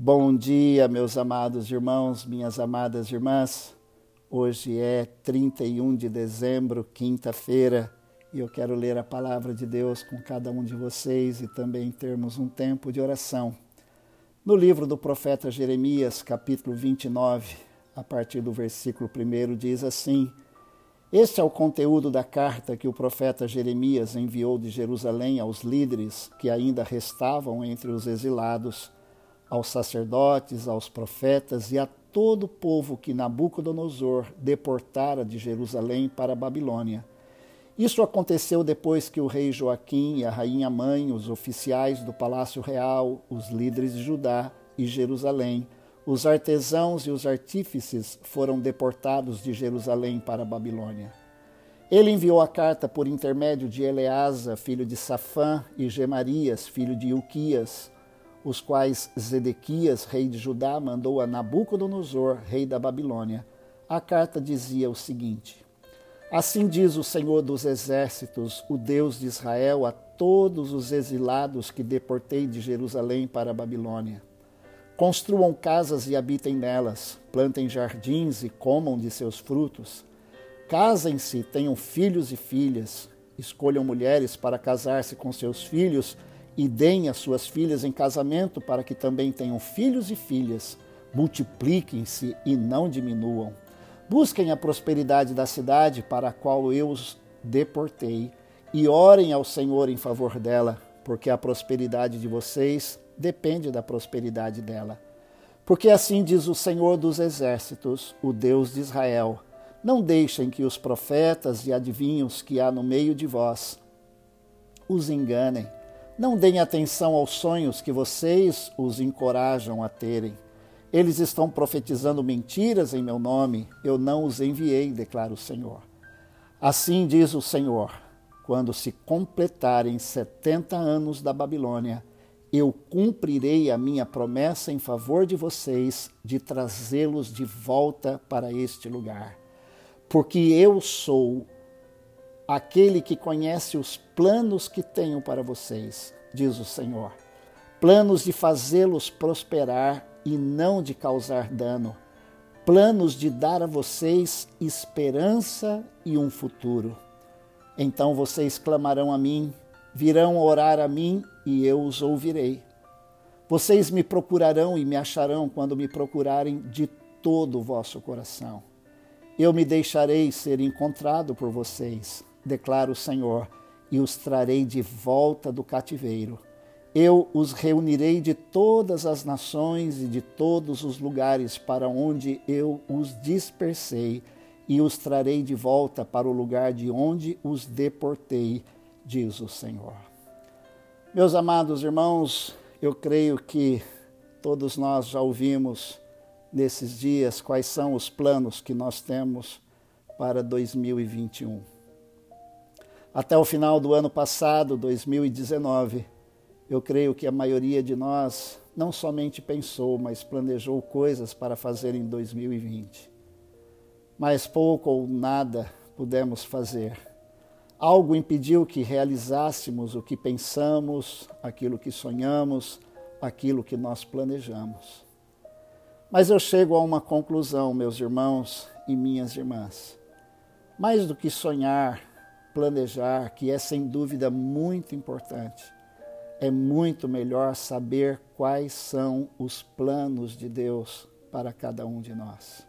Bom dia, meus amados irmãos, minhas amadas irmãs. Hoje é 31 de dezembro, quinta-feira, e eu quero ler a palavra de Deus com cada um de vocês e também termos um tempo de oração. No livro do profeta Jeremias, capítulo 29, a partir do versículo 1, diz assim: Este é o conteúdo da carta que o profeta Jeremias enviou de Jerusalém aos líderes que ainda restavam entre os exilados aos sacerdotes, aos profetas e a todo o povo que Nabucodonosor deportara de Jerusalém para a Babilônia. Isso aconteceu depois que o rei Joaquim e a rainha mãe, os oficiais do palácio real, os líderes de Judá e Jerusalém, os artesãos e os artífices foram deportados de Jerusalém para a Babilônia. Ele enviou a carta por intermédio de Eleasa, filho de Safã, e Gemarias, filho de Uquias, os quais Zedequias, rei de Judá, mandou a Nabucodonosor, rei da Babilônia. A carta dizia o seguinte: Assim diz o Senhor dos Exércitos, o Deus de Israel, a todos os exilados que deportei de Jerusalém para a Babilônia. Construam casas e habitem nelas, plantem jardins e comam de seus frutos. Casem-se, tenham filhos e filhas, escolham mulheres para casar-se com seus filhos e deem as suas filhas em casamento para que também tenham filhos e filhas. Multipliquem-se e não diminuam. Busquem a prosperidade da cidade para a qual eu os deportei e orem ao Senhor em favor dela, porque a prosperidade de vocês depende da prosperidade dela. Porque assim diz o Senhor dos Exércitos, o Deus de Israel: Não deixem que os profetas e adivinhos que há no meio de vós os enganem não deem atenção aos sonhos que vocês os encorajam a terem. Eles estão profetizando mentiras em meu nome, eu não os enviei, declara o Senhor. Assim diz o Senhor: quando se completarem setenta anos da Babilônia, eu cumprirei a minha promessa em favor de vocês de trazê-los de volta para este lugar. Porque eu sou aquele que conhece os planos que tenho para vocês, diz o Senhor. Planos de fazê-los prosperar e não de causar dano. Planos de dar a vocês esperança e um futuro. Então vocês clamarão a mim, virão orar a mim e eu os ouvirei. Vocês me procurarão e me acharão quando me procurarem de todo o vosso coração. Eu me deixarei ser encontrado por vocês declara o Senhor, e os trarei de volta do cativeiro. Eu os reunirei de todas as nações e de todos os lugares para onde eu os dispersei, e os trarei de volta para o lugar de onde os deportei, diz o Senhor. Meus amados irmãos, eu creio que todos nós já ouvimos nesses dias quais são os planos que nós temos para 2021. Até o final do ano passado, 2019, eu creio que a maioria de nós não somente pensou, mas planejou coisas para fazer em 2020. Mas pouco ou nada pudemos fazer. Algo impediu que realizássemos o que pensamos, aquilo que sonhamos, aquilo que nós planejamos. Mas eu chego a uma conclusão, meus irmãos e minhas irmãs. Mais do que sonhar, planejar, que é sem dúvida muito importante. É muito melhor saber quais são os planos de Deus para cada um de nós.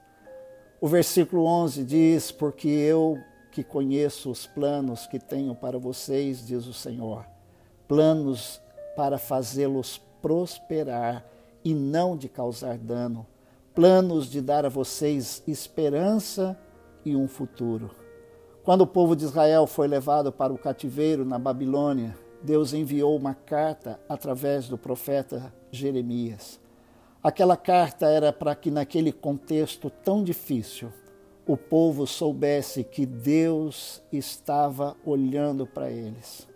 O versículo 11 diz: Porque eu que conheço os planos que tenho para vocês, diz o Senhor, planos para fazê-los prosperar e não de causar dano, planos de dar a vocês esperança e um futuro. Quando o povo de Israel foi levado para o cativeiro na Babilônia, Deus enviou uma carta através do profeta Jeremias. Aquela carta era para que, naquele contexto tão difícil, o povo soubesse que Deus estava olhando para eles.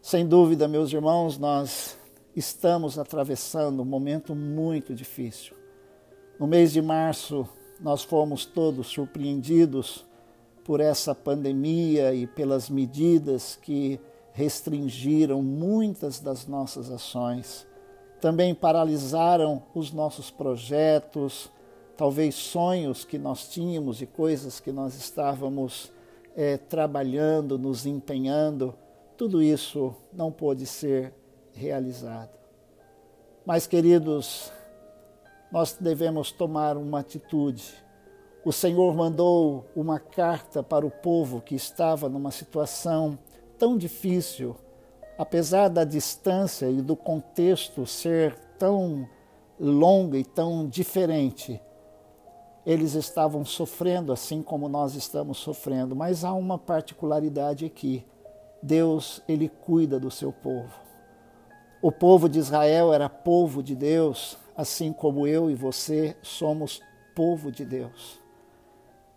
Sem dúvida, meus irmãos, nós estamos atravessando um momento muito difícil. No mês de março, nós fomos todos surpreendidos por essa pandemia e pelas medidas que restringiram muitas das nossas ações. também paralisaram os nossos projetos, talvez sonhos que nós tínhamos e coisas que nós estávamos é, trabalhando, nos empenhando, tudo isso não pôde ser realizado. Mas, queridos, nós devemos tomar uma atitude. O Senhor mandou uma carta para o povo que estava numa situação tão difícil, apesar da distância e do contexto ser tão longo e tão diferente. Eles estavam sofrendo assim como nós estamos sofrendo, mas há uma particularidade aqui. Deus, ele cuida do seu povo. O povo de Israel era povo de Deus, assim como eu e você somos povo de Deus.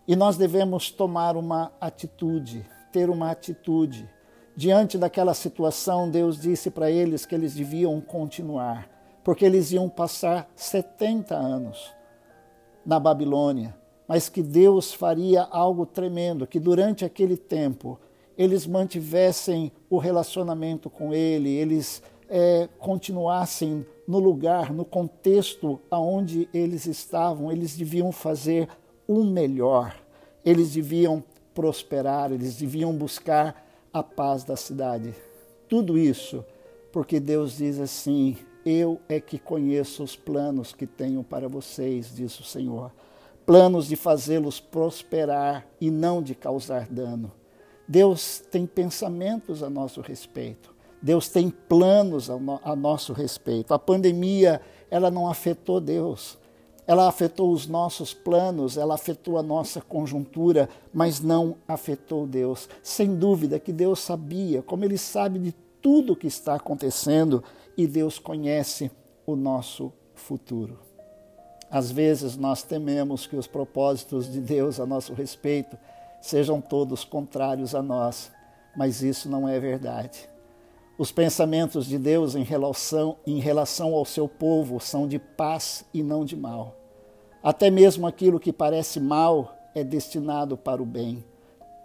E nós devemos tomar uma atitude, ter uma atitude. Diante daquela situação, Deus disse para eles que eles deviam continuar, porque eles iam passar 70 anos na Babilônia, mas que Deus faria algo tremendo, que durante aquele tempo eles mantivessem o relacionamento com Ele, eles é, continuassem no lugar, no contexto aonde eles estavam, eles deviam fazer o melhor, eles deviam prosperar, eles deviam buscar a paz da cidade. Tudo isso porque Deus diz assim: Eu é que conheço os planos que tenho para vocês, diz o Senhor. Planos de fazê-los prosperar e não de causar dano. Deus tem pensamentos a nosso respeito. Deus tem planos a, nosso respeito. A pandemia, ela não afetou Deus. Ela afetou os nossos planos, ela afetou a nossa conjuntura, mas não afetou Deus. Sem dúvida que Deus sabia, como Ele sabe de tudo o que está acontecendo, e Deus conhece o nosso futuro. Às vezes nós tememos que os propósitos de Deus a nosso respeito sejam todos contrários a nós, mas isso não é verdade. Os pensamentos de Deus em relação, em relação ao seu povo são de paz e não de mal. Até mesmo aquilo que parece mal é destinado para o bem.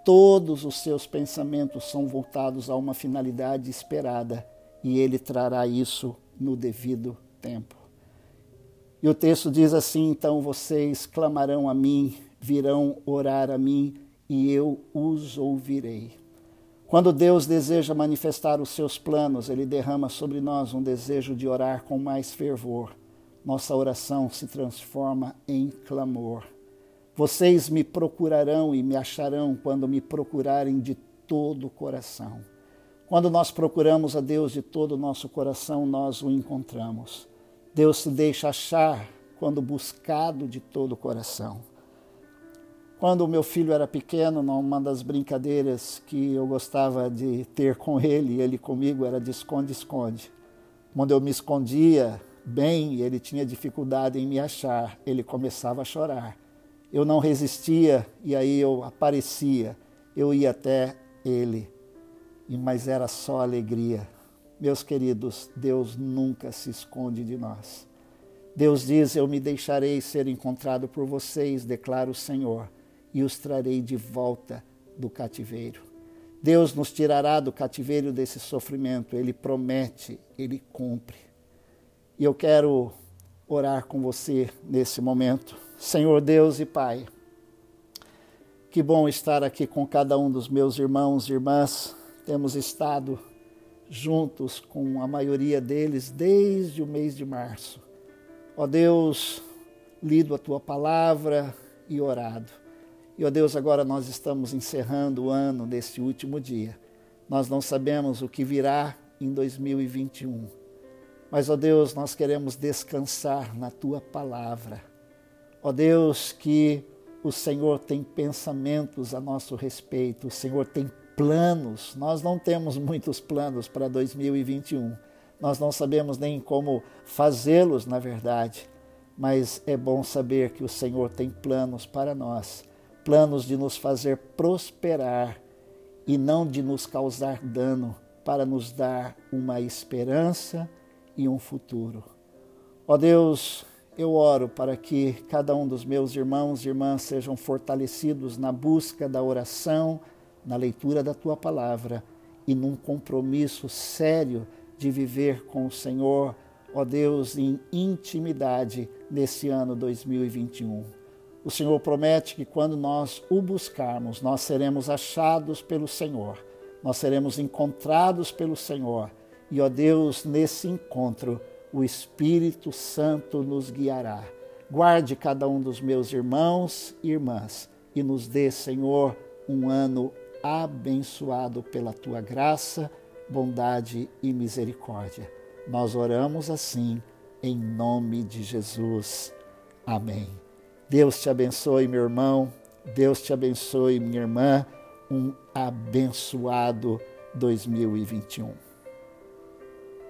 Todos os seus pensamentos são voltados a uma finalidade esperada e ele trará isso no devido tempo. E o texto diz assim: então vocês clamarão a mim, virão orar a mim e eu os ouvirei. Quando Deus deseja manifestar os seus planos, Ele derrama sobre nós um desejo de orar com mais fervor. Nossa oração se transforma em clamor. Vocês me procurarão e me acharão quando me procurarem de todo o coração. Quando nós procuramos a Deus de todo o nosso coração, nós o encontramos. Deus se deixa achar quando buscado de todo o coração. Quando o meu filho era pequeno, uma das brincadeiras que eu gostava de ter com ele e ele comigo era de esconde-esconde. Quando eu me escondia bem e ele tinha dificuldade em me achar, ele começava a chorar. Eu não resistia e aí eu aparecia, eu ia até ele, mas era só alegria. Meus queridos, Deus nunca se esconde de nós. Deus diz: Eu me deixarei ser encontrado por vocês, declara o Senhor e os trarei de volta do cativeiro. Deus nos tirará do cativeiro desse sofrimento, Ele promete, Ele cumpre. E eu quero orar com você nesse momento. Senhor Deus e Pai, que bom estar aqui com cada um dos meus irmãos e irmãs. Temos estado juntos com a maioria deles desde o mês de março. Ó Deus, lido a tua palavra e orado. E, ó Deus, agora nós estamos encerrando o ano deste último dia. Nós não sabemos o que virá em 2021. Mas, ó Deus, nós queremos descansar na tua palavra. Ó Deus, que o Senhor tem pensamentos a nosso respeito, o Senhor tem planos. Nós não temos muitos planos para 2021. Nós não sabemos nem como fazê-los, na verdade, mas é bom saber que o Senhor tem planos para nós planos de nos fazer prosperar e não de nos causar dano, para nos dar uma esperança e um futuro. Ó Deus, eu oro para que cada um dos meus irmãos e irmãs sejam fortalecidos na busca da oração, na leitura da tua palavra e num compromisso sério de viver com o Senhor ó Deus, em intimidade nesse ano 2021. O Senhor promete que quando nós o buscarmos, nós seremos achados pelo Senhor, nós seremos encontrados pelo Senhor. E, ó Deus, nesse encontro, o Espírito Santo nos guiará. Guarde cada um dos meus irmãos e irmãs e nos dê, Senhor, um ano abençoado pela tua graça, bondade e misericórdia. Nós oramos assim, em nome de Jesus. Amém. Deus te abençoe, meu irmão. Deus te abençoe, minha irmã. Um abençoado 2021.